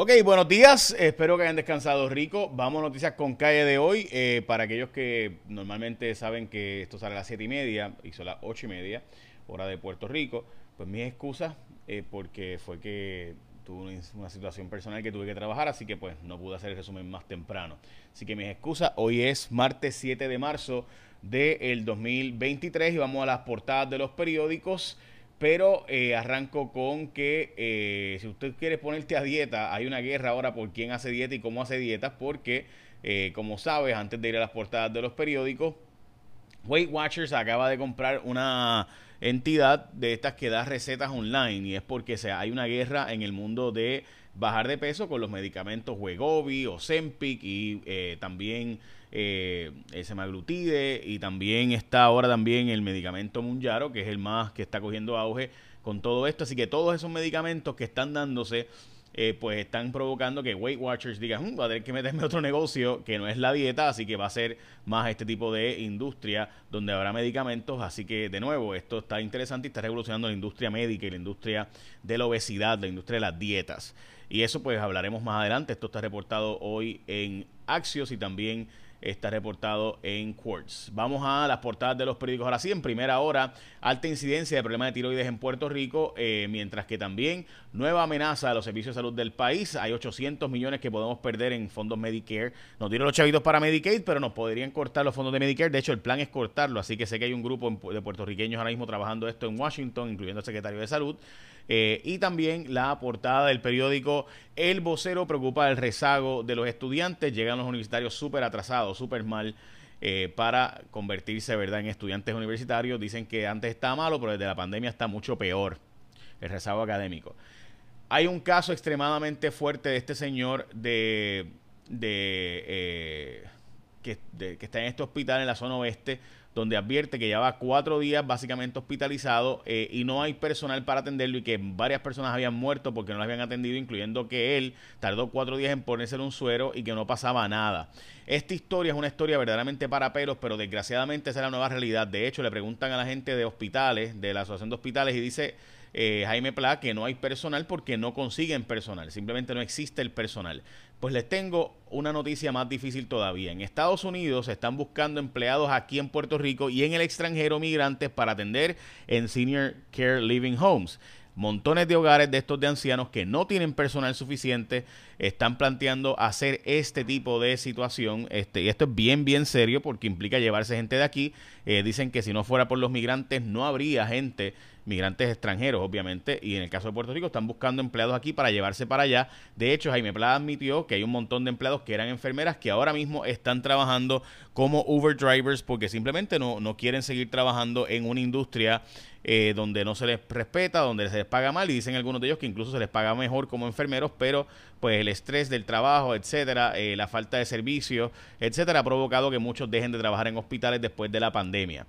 Ok, buenos días. Espero que hayan descansado rico. Vamos a noticias con calle de hoy. Eh, para aquellos que normalmente saben que esto sale a las siete y media y son las ocho y media, hora de Puerto Rico, pues mis excusas eh, porque fue que tuve una situación personal que tuve que trabajar, así que pues no pude hacer el resumen más temprano. Así que mis excusas, hoy es martes 7 de marzo del 2023 y vamos a las portadas de los periódicos. Pero eh, arranco con que eh, si usted quiere ponerte a dieta, hay una guerra ahora por quién hace dieta y cómo hace dietas, porque eh, como sabes, antes de ir a las portadas de los periódicos, Weight Watchers acaba de comprar una entidad de estas que da recetas online y es porque hay una guerra en el mundo de bajar de peso con los medicamentos Wegovy o Zempic y también eh, el semaglutide y también está ahora también el medicamento Munjaro, que es el más que está cogiendo auge con todo esto. Así que todos esos medicamentos que están dándose, eh, pues están provocando que Weight Watchers digan, mm, va a tener que meterme otro negocio que no es la dieta, así que va a ser más este tipo de industria donde habrá medicamentos. Así que, de nuevo, esto está interesante y está revolucionando la industria médica y la industria de la obesidad, la industria de las dietas. Y eso pues hablaremos más adelante. Esto está reportado hoy en Axios y también está reportado en Quartz. Vamos a las portadas de los periódicos ahora sí. En primera hora, alta incidencia de problemas de tiroides en Puerto Rico, eh, mientras que también nueva amenaza a los servicios de salud del país. Hay 800 millones que podemos perder en fondos Medicare. Nos dieron los chavitos para Medicaid, pero nos podrían cortar los fondos de Medicare. De hecho, el plan es cortarlo, así que sé que hay un grupo de puertorriqueños ahora mismo trabajando esto en Washington, incluyendo el secretario de Salud. Eh, y también la portada del periódico El Vocero preocupa el rezago de los estudiantes. Llegan los universitarios súper atrasados, súper mal. Eh, para convertirse verdad en estudiantes universitarios. Dicen que antes estaba malo, pero desde la pandemia está mucho peor el rezago académico. Hay un caso extremadamente fuerte de este señor de, de, eh, que, está en este hospital en la zona oeste donde advierte que lleva cuatro días básicamente hospitalizado eh, y no hay personal para atenderlo y que varias personas habían muerto porque no lo habían atendido, incluyendo que él tardó cuatro días en ponerse un suero y que no pasaba nada. Esta historia es una historia verdaderamente para pelos, pero desgraciadamente esa es la nueva realidad. De hecho, le preguntan a la gente de hospitales, de la Asociación de Hospitales, y dice eh, Jaime Pla que no hay personal porque no consiguen personal, simplemente no existe el personal. Pues les tengo una noticia más difícil todavía. En Estados Unidos se están buscando empleados aquí en Puerto Rico y en el extranjero migrantes para atender en Senior Care Living Homes montones de hogares de estos de ancianos que no tienen personal suficiente están planteando hacer este tipo de situación. Este, y esto es bien, bien serio porque implica llevarse gente de aquí. Eh, dicen que si no fuera por los migrantes no habría gente migrantes extranjeros, obviamente, y en el caso de Puerto Rico están buscando empleados aquí para llevarse para allá. De hecho, Jaime Plata admitió que hay un montón de empleados que eran enfermeras que ahora mismo están trabajando como Uber drivers porque simplemente no, no quieren seguir trabajando en una industria eh, donde no se les respeta, donde se les paga mal y dicen algunos de ellos que incluso se les paga mejor como enfermeros, pero pues el estrés del trabajo, etcétera, eh, la falta de servicios, etcétera, ha provocado que muchos dejen de trabajar en hospitales después de la pandemia.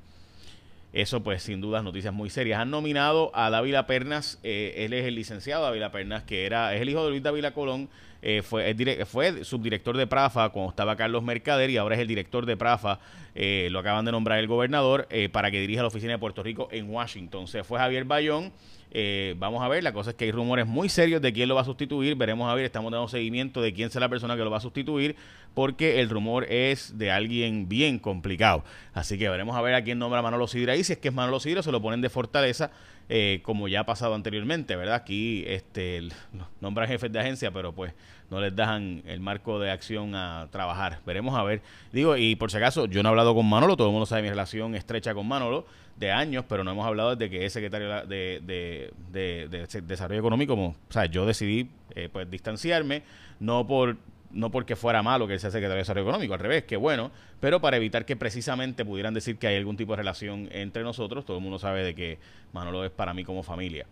Eso, pues, sin dudas, noticias muy serias. Han nominado a Dávila Pernas, eh, él es el licenciado Dávila Pernas, que era, es el hijo de Luis Dávila Colón, eh, fue, fue subdirector de Prafa cuando estaba Carlos Mercader y ahora es el director de Prafa, eh, lo acaban de nombrar el gobernador, para que dirija la oficina de Puerto Rico en Washington. Se fue Javier Bayón eh, vamos a ver, la cosa es que hay rumores muy serios de quién lo va a sustituir. Veremos a ver, estamos dando seguimiento de quién será la persona que lo va a sustituir, porque el rumor es de alguien bien complicado. Así que veremos a ver a quién nombra Manolo Sidra y si es que es Manolo Sidra, se lo ponen de fortaleza, eh, como ya ha pasado anteriormente, ¿verdad? Aquí este, nombran jefes de agencia, pero pues no les dejan el marco de acción a trabajar. Veremos a ver. Digo, y por si acaso, yo no he hablado con Manolo, todo el mundo sabe mi relación estrecha con Manolo de años, pero no hemos hablado desde que es secretario de, de, Desarrollo Económico. O sea, yo decidí eh, pues distanciarme, no por no porque fuera malo que él sea secretario de Desarrollo Económico, al revés, que bueno, pero para evitar que precisamente pudieran decir que hay algún tipo de relación entre nosotros, todo el mundo sabe de que Manolo es para mí como familia.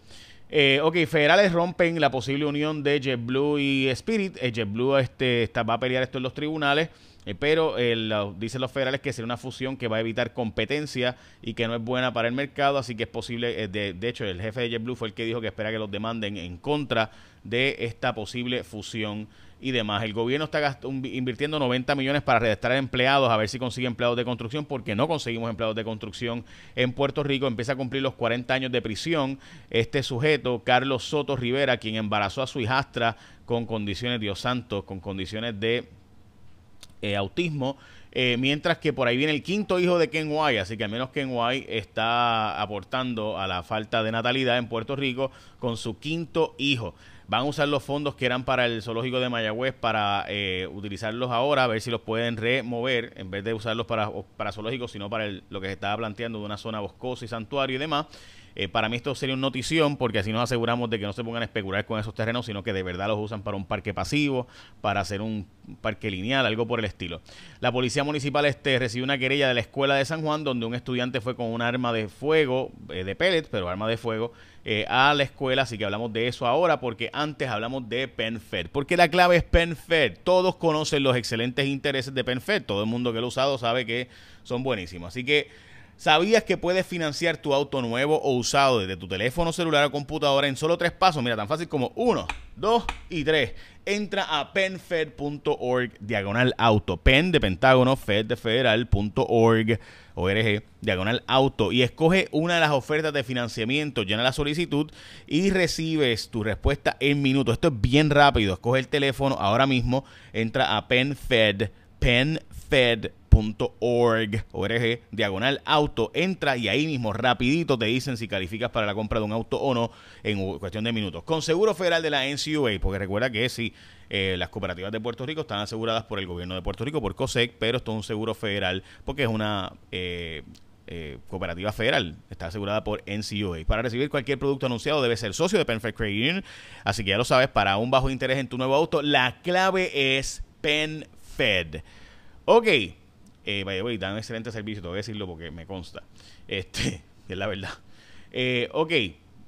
Eh, ok, federales rompen la posible unión de JetBlue y Spirit. Eh, JetBlue este, está, va a pelear esto en los tribunales. Eh, pero el, dicen los federales que será una fusión que va a evitar competencia y que no es buena para el mercado, así que es posible, eh, de, hecho el jefe de JetBlue fue el que dijo que espera que los demanden en contra de esta posible fusión y demás. El gobierno está invirtiendo 90 millones para redestar empleados, a ver si consigue empleados de construcción, porque no conseguimos empleados de construcción en Puerto Rico. Empieza a cumplir los 40 años de prisión este sujeto Carlos Soto Rivera, quien embarazó a su hijastra con condiciones, Dios santo, con condiciones de eh, autismo. Eh, mientras que por ahí viene el quinto hijo de Ken White, así que al menos Ken White está aportando a la falta de natalidad en Puerto Rico con su quinto hijo. Van a usar los fondos que eran para el zoológico de Mayagüez para eh, utilizarlos ahora, a ver si los pueden remover, en vez de usarlos para, para zoológicos, sino para lo que se estaba planteando de una zona boscosa y santuario y demás. Eh, para mí esto sería una notición porque así nos aseguramos de que no se pongan a especular con esos terrenos, sino que de verdad los usan para un parque pasivo, para hacer un parque lineal, algo por el estilo. La policía municipal este recibió una querella de la escuela de San Juan donde un estudiante fue con un arma de fuego, eh, de pellets, pero arma de fuego, eh, a la escuela, así que hablamos de eso ahora porque antes hablamos de PenFed. Porque la clave es PenFed. Todos conocen los excelentes intereses de PenFed. Todo el mundo que lo ha usado sabe que son buenísimos. Así que ¿Sabías que puedes financiar tu auto nuevo o usado desde tu teléfono celular o computadora en solo tres pasos? Mira, tan fácil como uno, dos y tres. Entra a penfed.org diagonal auto. Pen de Pentágono, Fed de Federal.org, ORG, diagonal auto. Y escoge una de las ofertas de financiamiento, llena la solicitud y recibes tu respuesta en minutos. Esto es bien rápido. Escoge el teléfono ahora mismo. Entra a PenFed, PenFed org, org, diagonal auto, entra y ahí mismo rapidito te dicen si calificas para la compra de un auto o no en cuestión de minutos. Con Seguro Federal de la NCUA, porque recuerda que si eh, las cooperativas de Puerto Rico están aseguradas por el gobierno de Puerto Rico, por COSEC, pero esto es un seguro federal porque es una... Eh, eh, cooperativa federal. Está asegurada por NCUA. Para recibir cualquier producto anunciado debe ser socio de Perfect Credit Union. Así que ya lo sabes, para un bajo interés en tu nuevo auto, la clave es PenFed. Ok, eh, by the dan un excelente servicio, te voy a decirlo porque me consta. Este, es la verdad. Eh, ok,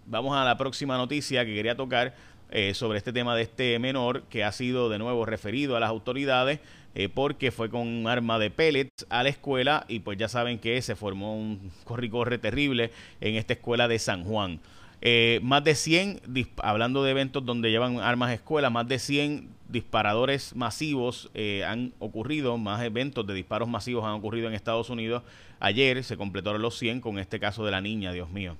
vamos a la próxima noticia que quería tocar eh, sobre este tema de este menor que ha sido de nuevo referido a las autoridades eh, porque fue con un arma de pellets a la escuela y pues ya saben que se formó un corre-corre terrible en esta escuela de San Juan. Eh, más de 100, hablando de eventos donde llevan armas a escuela, más de 100 disparadores masivos eh, han ocurrido, más eventos de disparos masivos han ocurrido en Estados Unidos. Ayer se completaron los 100 con este caso de la niña, Dios mío.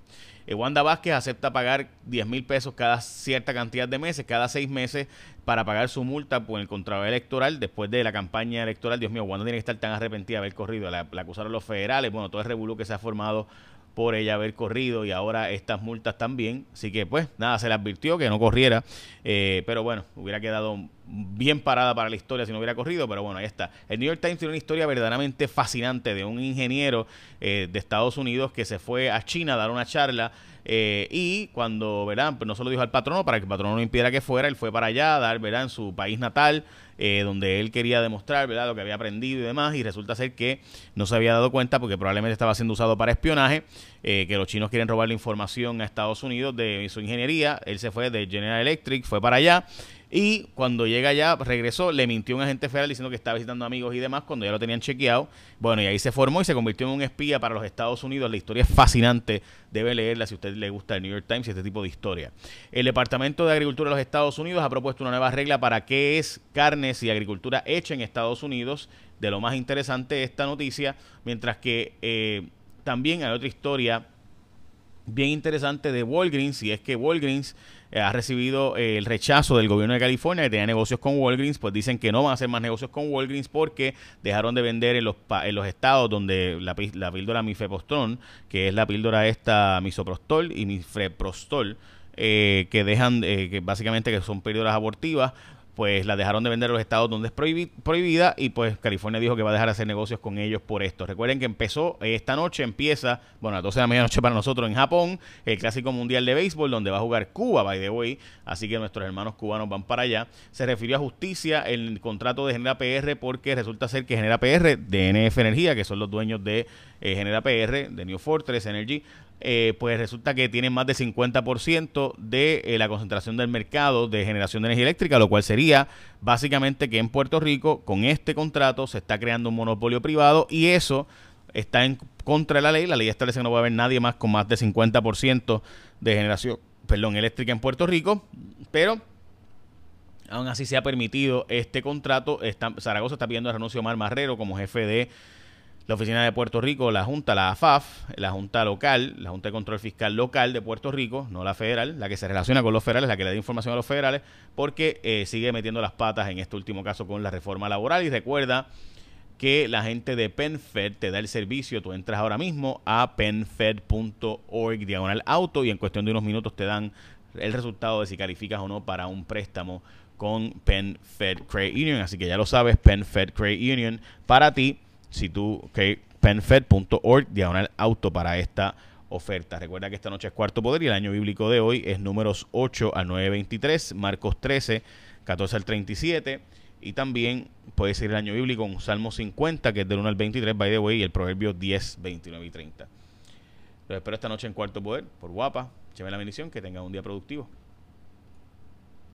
Eh, Wanda Vázquez acepta pagar 10 mil pesos cada cierta cantidad de meses, cada seis meses, para pagar su multa por el contrato electoral después de la campaña electoral. Dios mío, Wanda tiene que estar tan arrepentida de haber corrido. La, la acusaron los federales, bueno, todo el revuelo que se ha formado por ella haber corrido y ahora estas multas también. Así que pues nada, se le advirtió que no corriera, eh, pero bueno, hubiera quedado bien parada para la historia si no hubiera corrido, pero bueno, ahí está. El New York Times tiene una historia verdaderamente fascinante de un ingeniero eh, de Estados Unidos que se fue a China a dar una charla eh, y cuando, ¿verdad? Pues no se lo dijo al patrono para que el patrono no impidiera que fuera, él fue para allá a dar, ¿verdad? En su país natal, eh, donde él quería demostrar, ¿verdad? Lo que había aprendido y demás, y resulta ser que no se había dado cuenta porque probablemente estaba siendo usado para espionaje, eh, que los chinos quieren robar la información a Estados Unidos de su ingeniería. Él se fue de General Electric, fue para allá y cuando llega allá, regresó, le mintió un agente federal diciendo que estaba visitando amigos y demás cuando ya lo tenían chequeado. Bueno, y ahí se formó y se convirtió en un espía para los Estados Unidos. La historia es fascinante. Debe leerla si usted le gusta el New York Times y este tipo de historia. El Departamento de Agricultura de los Estados Unidos ha propuesto una nueva regla para qué es carnes y agricultura hecha en Estados Unidos. De lo más interesante esta noticia. Mientras que eh, también hay otra historia bien interesante de Walgreens. Y es que Walgreens ha recibido eh, el rechazo del gobierno de California que tenía negocios con Walgreens, pues dicen que no van a hacer más negocios con Walgreens porque dejaron de vender en los, en los estados donde la, la píldora mifepostrón, que es la píldora esta misoprostol y mifeprostol, eh, que dejan, que básicamente que son píldoras abortivas, pues la dejaron de vender a los estados donde es prohibida y pues California dijo que va a dejar de hacer negocios con ellos por esto. Recuerden que empezó esta noche, empieza, bueno, a las 12 de la medianoche para nosotros en Japón, el Clásico Mundial de Béisbol, donde va a jugar Cuba, by the way, así que nuestros hermanos cubanos van para allá. Se refirió a justicia el contrato de Genera PR porque resulta ser que Genera PR de Energía, que son los dueños de eh, Genera PR, de New Fortress Energy, eh, pues resulta que tienen más del 50% de eh, la concentración del mercado de generación de energía eléctrica, lo cual sería básicamente que en Puerto Rico con este contrato se está creando un monopolio privado y eso está en contra de la ley. La ley establece que no va a haber nadie más con más del 50% de generación perdón, eléctrica en Puerto Rico, pero aún así se ha permitido este contrato. Está, Zaragoza está pidiendo el renuncio a Omar Marrero como jefe de la Oficina de Puerto Rico, la Junta, la AFAF, la Junta Local, la Junta de Control Fiscal Local de Puerto Rico, no la federal, la que se relaciona con los federales, la que le da información a los federales, porque eh, sigue metiendo las patas en este último caso con la reforma laboral. Y recuerda que la gente de PenFed te da el servicio. Tú entras ahora mismo a penfed.org diagonal auto y en cuestión de unos minutos te dan el resultado de si calificas o no para un préstamo con PenFed Credit Union. Así que ya lo sabes, PenFed Credit Union para ti si tú, que penfed.org, diagonal auto para esta oferta. Recuerda que esta noche es cuarto poder y el año bíblico de hoy es números 8 al 9.23, Marcos 13, 14 al 37 y también puede ser el año bíblico con Salmo 50 que es del 1 al 23, by the way, y el Proverbio 10, 29 y 30. Los espero esta noche en cuarto poder, por guapa, écheme la bendición, que tenga un día productivo.